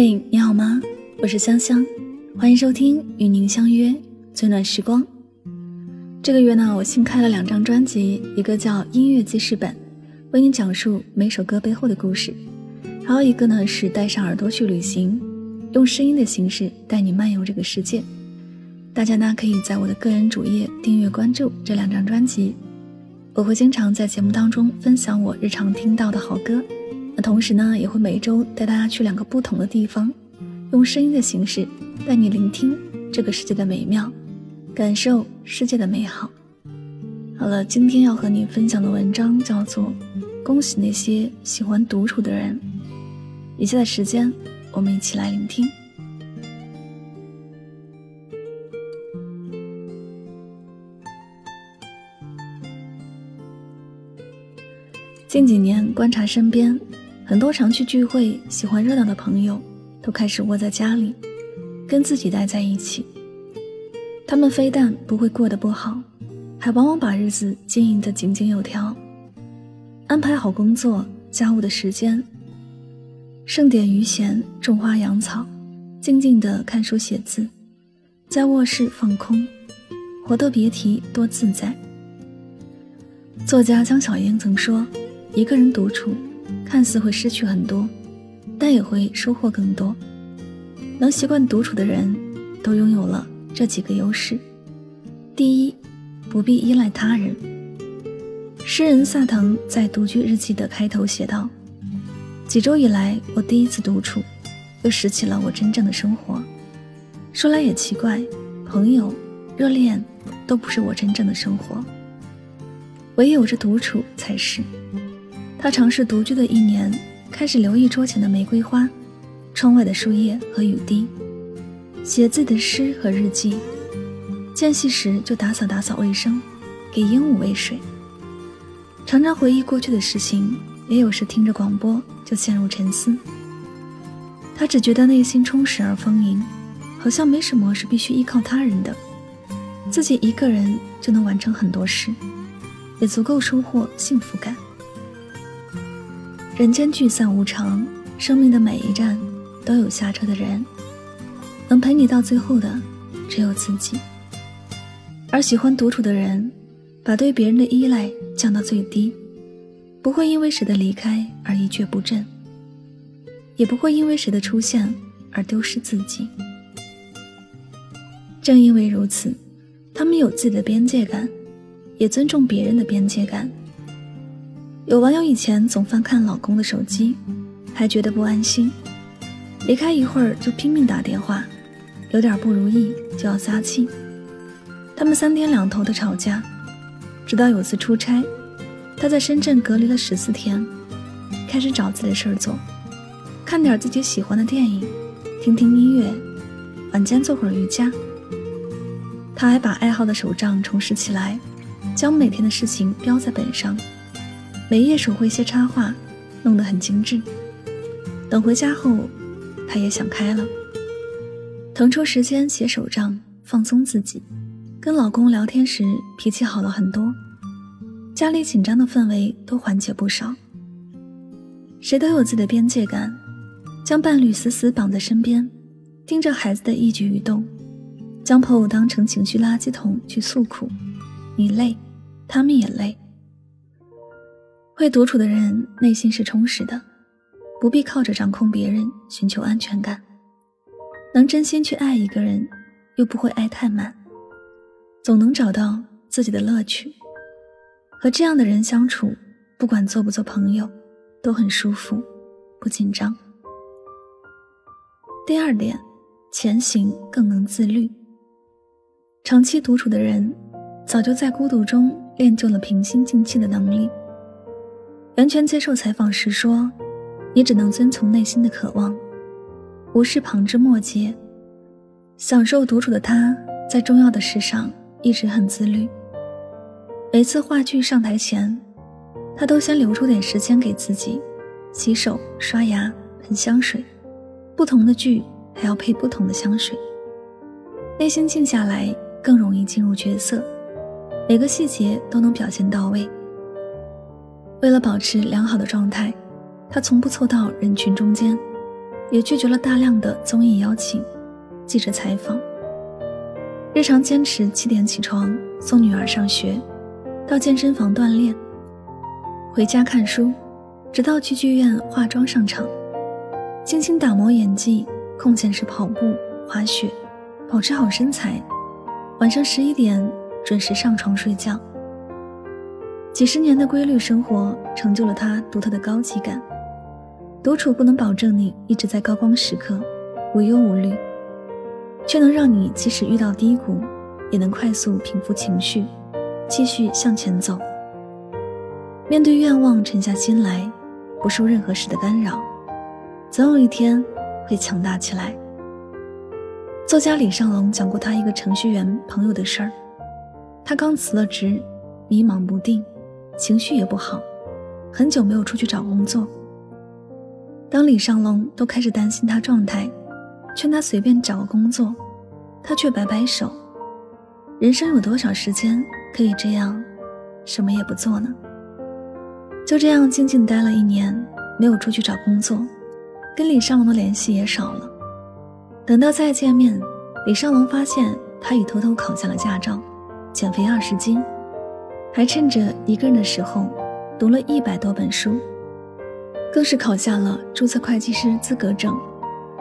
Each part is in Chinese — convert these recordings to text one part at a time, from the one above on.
嘿，你好吗？我是香香，欢迎收听与您相约最暖时光。这个月呢，我新开了两张专辑，一个叫《音乐记事本》，为你讲述每首歌背后的故事；还有一个呢是带上耳朵去旅行，用声音的形式带你漫游这个世界。大家呢可以在我的个人主页订阅关注这两张专辑，我会经常在节目当中分享我日常听到的好歌。那同时呢，也会每周带大家去两个不同的地方，用声音的形式带你聆听这个世界的美妙，感受世界的美好。好了，今天要和你分享的文章叫做《恭喜那些喜欢独处的人》。以下的时间，我们一起来聆听。近几年观察身边。很多常去聚会、喜欢热闹的朋友，都开始窝在家里，跟自己待在一起。他们非但不会过得不好，还往往把日子经营得井井有条，安排好工作、家务的时间，盛点余闲，种花养草，静静地看书写字，在卧室放空，活得别提多自在。作家江小英曾说：“一个人独处。”看似会失去很多，但也会收获更多。能习惯独处的人，都拥有了这几个优势：第一，不必依赖他人。诗人萨腾在《独居日记》的开头写道：“几周以来，我第一次独处，又拾起了我真正的生活。说来也奇怪，朋友、热恋都不是我真正的生活，唯有这独处才是。”他尝试独居的一年，开始留意桌前的玫瑰花、窗外的树叶和雨滴，写自己的诗和日记。间隙时就打扫打扫卫生，给鹦鹉喂水。常常回忆过去的事情，也有时听着广播就陷入沉思。他只觉得内心充实而丰盈，好像没什么是必须依靠他人的，自己一个人就能完成很多事，也足够收获幸福感。人间聚散无常，生命的每一站都有下车的人，能陪你到最后的只有自己。而喜欢独处的人，把对别人的依赖降到最低，不会因为谁的离开而一蹶不振，也不会因为谁的出现而丢失自己。正因为如此，他们有自己的边界感，也尊重别人的边界感。有网友以前总翻看老公的手机，还觉得不安心，离开一会儿就拼命打电话，有点不如意就要撒气。他们三天两头的吵架，直到有次出差，他在深圳隔离了十四天，开始找自己的事儿做，看点自己喜欢的电影，听听音乐，晚间做会儿瑜伽。他还把爱好的手账重拾起来，将每天的事情标在本上。每页手绘些插画，弄得很精致。等回家后，她也想开了，腾出时间写手账，放松自己。跟老公聊天时，脾气好了很多，家里紧张的氛围都缓解不少。谁都有自己的边界感，将伴侣死死绑在身边，盯着孩子的一举一动，将朋友当成情绪垃圾桶去诉苦，你累，他们也累。会独处的人内心是充实的，不必靠着掌控别人寻求安全感，能真心去爱一个人，又不会爱太满，总能找到自己的乐趣。和这样的人相处，不管做不做朋友，都很舒服，不紧张。第二点，前行更能自律。长期独处的人，早就在孤独中练就了平心静气的能力。完全接受采访时说：“你只能遵从内心的渴望，无视旁枝末节。享受独处的他，在重要的事上一直很自律。每次话剧上台前，他都先留出点时间给自己，洗手、刷牙、喷香水。不同的剧还要配不同的香水。内心静下来，更容易进入角色，每个细节都能表现到位。”为了保持良好的状态，他从不凑到人群中间，也拒绝了大量的综艺邀请、记者采访。日常坚持七点起床送女儿上学，到健身房锻炼，回家看书，直到去剧院化妆上场，精心打磨演技，空闲时跑步、滑雪，保持好身材。晚上十一点准时上床睡觉。几十年的规律生活成就了他独特的高级感。独处不能保证你一直在高光时刻无忧无虑，却能让你即使遇到低谷，也能快速平复情绪，继续向前走。面对愿望，沉下心来，不受任何事的干扰，总有一天会强大起来。作家李尚龙讲过他一个程序员朋友的事儿，他刚辞了职，迷茫不定，情绪也不好，很久没有出去找工作。当李尚龙都开始担心他状态，劝他随便找个工作，他却摆摆手：“人生有多少时间可以这样，什么也不做呢？”就这样静静待了一年，没有出去找工作，跟李尚龙的联系也少了。等到再见面，李尚龙发现他已偷偷考下了驾照，减肥二十斤，还趁着一个人的时候，读了一百多本书。更是考下了注册会计师资格证，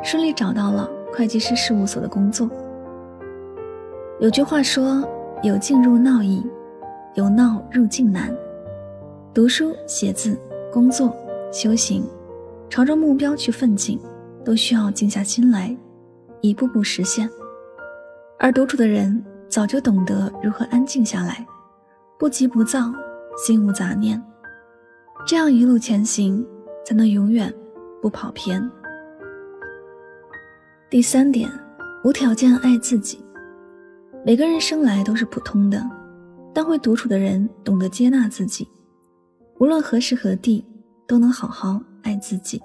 顺利找到了会计师事务所的工作。有句话说：“有静入闹易，有闹入静难。”读书、写字、工作、修行，朝着目标去奋进，都需要静下心来，一步步实现。而独处的人早就懂得如何安静下来，不急不躁，心无杂念，这样一路前行。才能永远不跑偏。第三点，无条件爱自己。每个人生来都是普通的，但会独处的人懂得接纳自己，无论何时何地都能好好爱自己。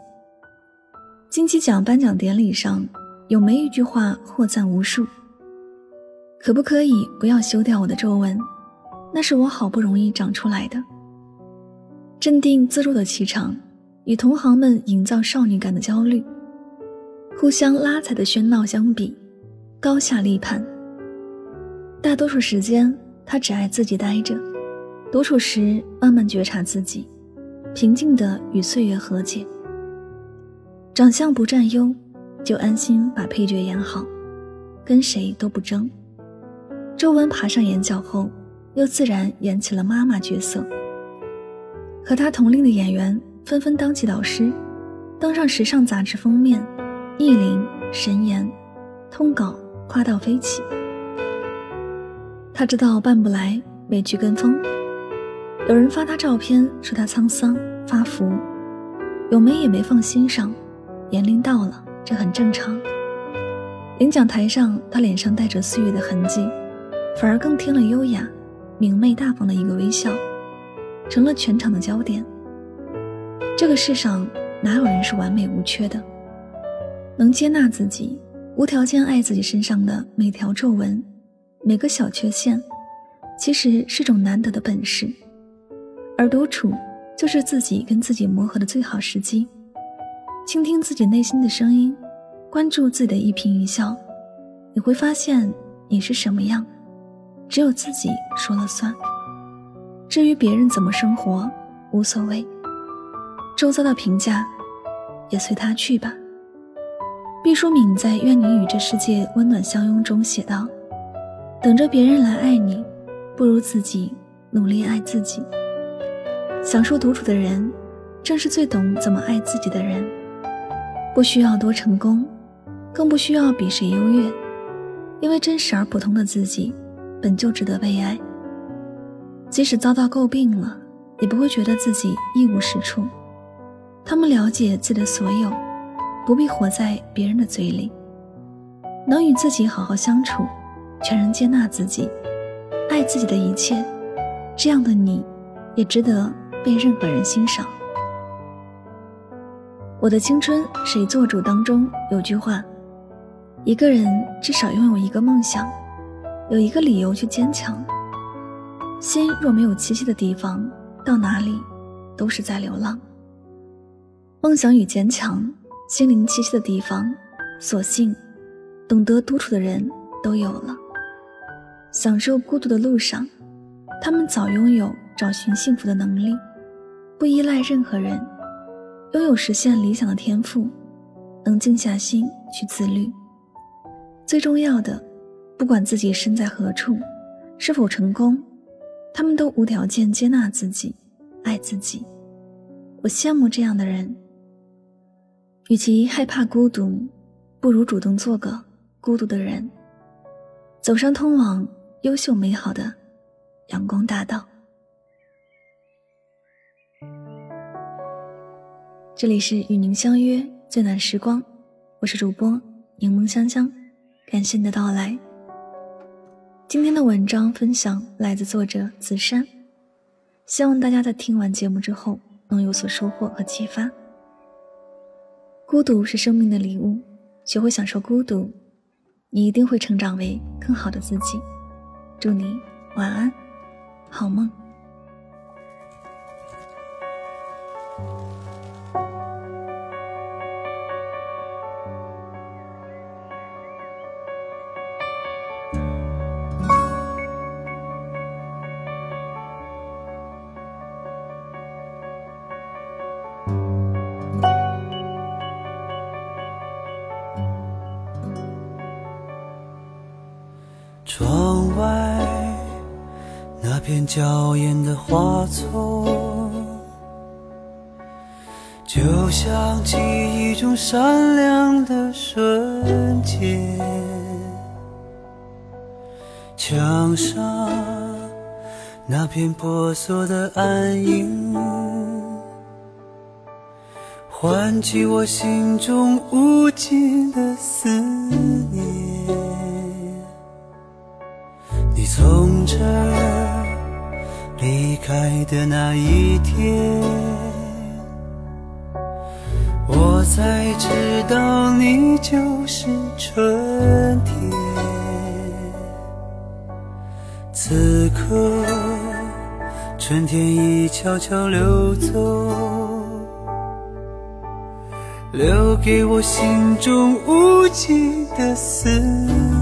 金鸡奖颁奖典礼上，有没一句话获赞无数？可不可以不要修掉我的皱纹？那是我好不容易长出来的。镇定自若的气场。与同行们营造少女感的焦虑，互相拉踩的喧闹相比，高下立判。大多数时间，他只爱自己待着，独处时慢慢觉察自己，平静的与岁月和解。长相不占优，就安心把配角演好，跟谁都不争。皱纹爬上眼角后，又自然演起了妈妈角色。和他同龄的演员。纷纷当起导师，登上时尚杂志封面，意林、神颜，通稿夸到飞起。他知道办不来，委屈跟风。有人发他照片，说他沧桑发福，有没也没放心上。年龄到了，这很正常。领奖台上，他脸上带着岁月的痕迹，反而更添了优雅、明媚大方的一个微笑，成了全场的焦点。这个世上哪有人是完美无缺的？能接纳自己，无条件爱自己身上的每条皱纹、每个小缺陷，其实是种难得的本事。而独处，就是自己跟自己磨合的最好时机。倾听自己内心的声音，关注自己的一颦一笑，你会发现你是什么样，只有自己说了算。至于别人怎么生活，无所谓。周遭的评价，也随他去吧。毕淑敏在《愿你与这世界温暖相拥》中写道：“等着别人来爱你，不如自己努力爱自己。”享受独处的人，正是最懂怎么爱自己的人。不需要多成功，更不需要比谁优越，因为真实而普通的自己，本就值得被爱。即使遭到诟病了，也不会觉得自己一无是处。他们了解自己的所有，不必活在别人的嘴里，能与自己好好相处，全然接纳自己，爱自己的一切，这样的你，也值得被任何人欣赏。我的青春谁做主？当中有句话：一个人至少拥有一个梦想，有一个理由去坚强。心若没有栖息的地方，到哪里都是在流浪。梦想与坚强，心灵栖息的地方，所幸懂得独处的人都有了。享受孤独的路上，他们早拥有找寻幸福的能力，不依赖任何人，拥有实现理想的天赋，能静下心去自律。最重要的，不管自己身在何处，是否成功，他们都无条件接纳自己，爱自己。我羡慕这样的人。与其害怕孤独，不如主动做个孤独的人，走上通往优秀美好的阳光大道。这里是与您相约最暖时光，我是主播柠檬香香，感谢你的到来。今天的文章分享来自作者紫珊，希望大家在听完节目之后能有所收获和启发。孤独是生命的礼物，学会享受孤独，你一定会成长为更好的自己。祝你晚安，好梦。片娇艳的花丛，就像记忆中闪亮的瞬间。墙上那片婆娑的暗影，唤起我心中无尽的思念。你从这儿离开的那一天，我才知道你就是春天。此刻，春天已悄悄溜走，留给我心中无尽的思念。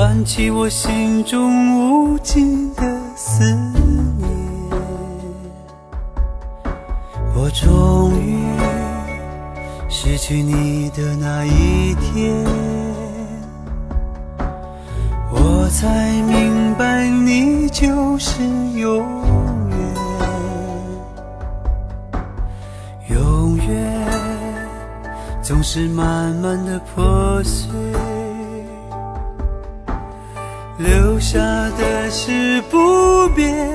唤起我心中无尽的思念。我终于失去你的那一天。我才明白，你就是永远，永远总是慢慢的破碎，留下的是不变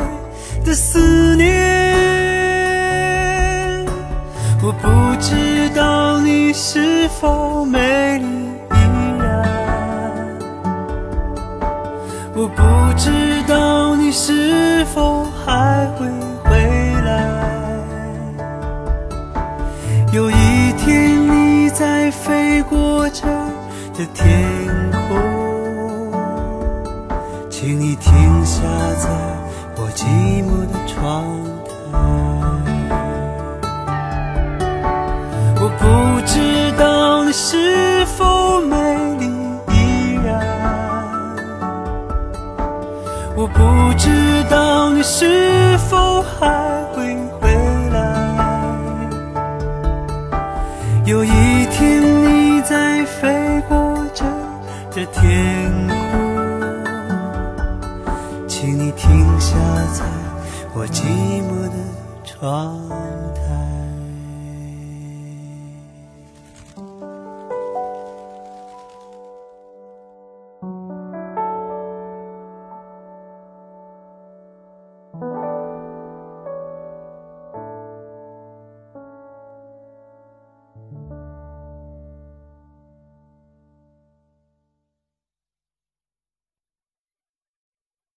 的思念。我不知道你是否美丽依然，我不知道你是否还会回来。有一天你在飞过这的天，请你停下在我寂寞的窗台。我不知道你是否美丽依然，我不知道你是否还请你停下在我寂寞的窗台。